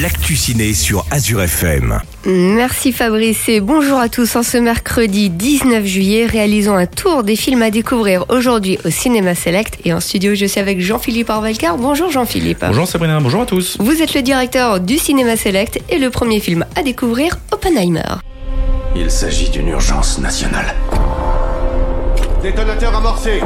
l'actu ciné sur Azure FM. Merci Fabrice et bonjour à tous. En ce mercredi 19 juillet, réalisons un tour des films à découvrir aujourd'hui au Cinéma Select. Et en studio, je suis avec Jean-Philippe Orvalcar. Bonjour Jean-Philippe. Bonjour Sabrina, bonjour à tous. Vous êtes le directeur du Cinéma Select et le premier film à découvrir, Oppenheimer. Il s'agit d'une urgence nationale. Détonateur amorcé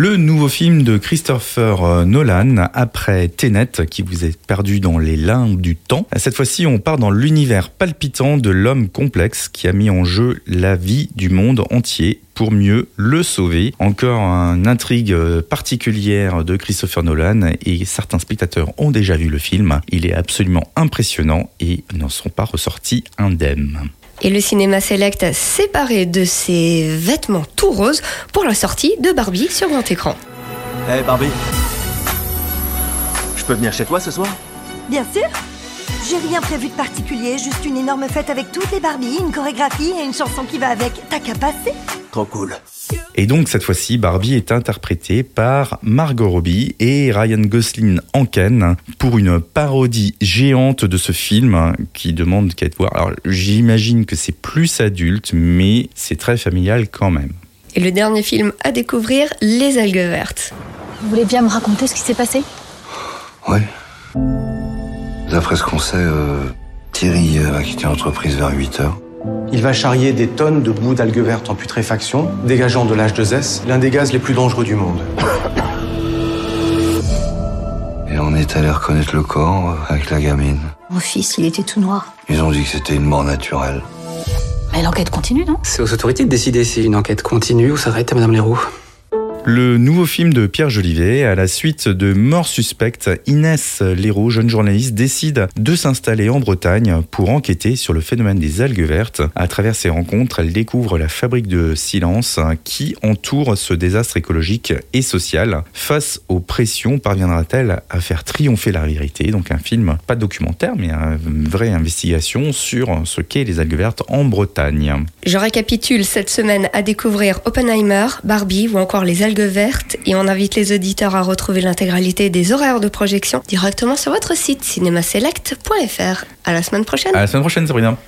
Le nouveau film de Christopher euh, Nolan, après Tenet, qui vous est perdu dans les limbes du temps. Cette fois-ci, on part dans l'univers palpitant de l'homme complexe qui a mis en jeu la vie du monde entier pour mieux le sauver. Encore une intrigue euh, particulière de Christopher Nolan et certains spectateurs ont déjà vu le film. Il est absolument impressionnant et n'en sont pas ressortis indemnes. Et le cinéma Select a séparé de ses vêtements tout roses pour la sortie de Barbie sur grand écran. Eh Barbie Je peux venir chez toi ce soir? Bien sûr J'ai rien prévu de particulier, juste une énorme fête avec toutes les Barbies, une chorégraphie et une chanson qui va avec. T'as qu'à passer? Trop cool. Et donc cette fois-ci, Barbie est interprétée par Margot Robbie et Ryan Gosling en Ken pour une parodie géante de ce film qui demande qu'à être voir. Alors j'imagine que c'est plus adulte, mais c'est très familial quand même. Et le dernier film à découvrir, Les algues vertes. Vous voulez bien me raconter ce qui s'est passé? Oui. D'après ce qu'on sait, euh, Thierry euh, a quitté l'entreprise vers 8 heures. Il va charrier des tonnes de bouts d'algues vertes en putréfaction, dégageant de l'H2S, l'un des gaz les plus dangereux du monde. Et on est allé reconnaître le corps avec la gamine. Mon fils, il était tout noir. Ils ont dit que c'était une mort naturelle. Mais l'enquête continue, non? C'est aux autorités de décider si une enquête continue ou s'arrête à Madame Leroux. Le nouveau film de Pierre Jolivet, à la suite de Mort suspecte, Inès Léraud, jeune journaliste, décide de s'installer en Bretagne pour enquêter sur le phénomène des algues vertes. À travers ses rencontres, elle découvre la fabrique de silence qui entoure ce désastre écologique et social. Face aux pressions, parviendra-t-elle à faire triompher la vérité Donc un film, pas documentaire, mais une vraie investigation sur ce qu'est les algues vertes en Bretagne. Je récapitule cette semaine à découvrir Oppenheimer, Barbie ou encore les algues vertes et on invite les auditeurs à retrouver l'intégralité des horaires de projection directement sur votre site cinémaselect.fr. À la semaine prochaine. À la semaine prochaine, Sabrina.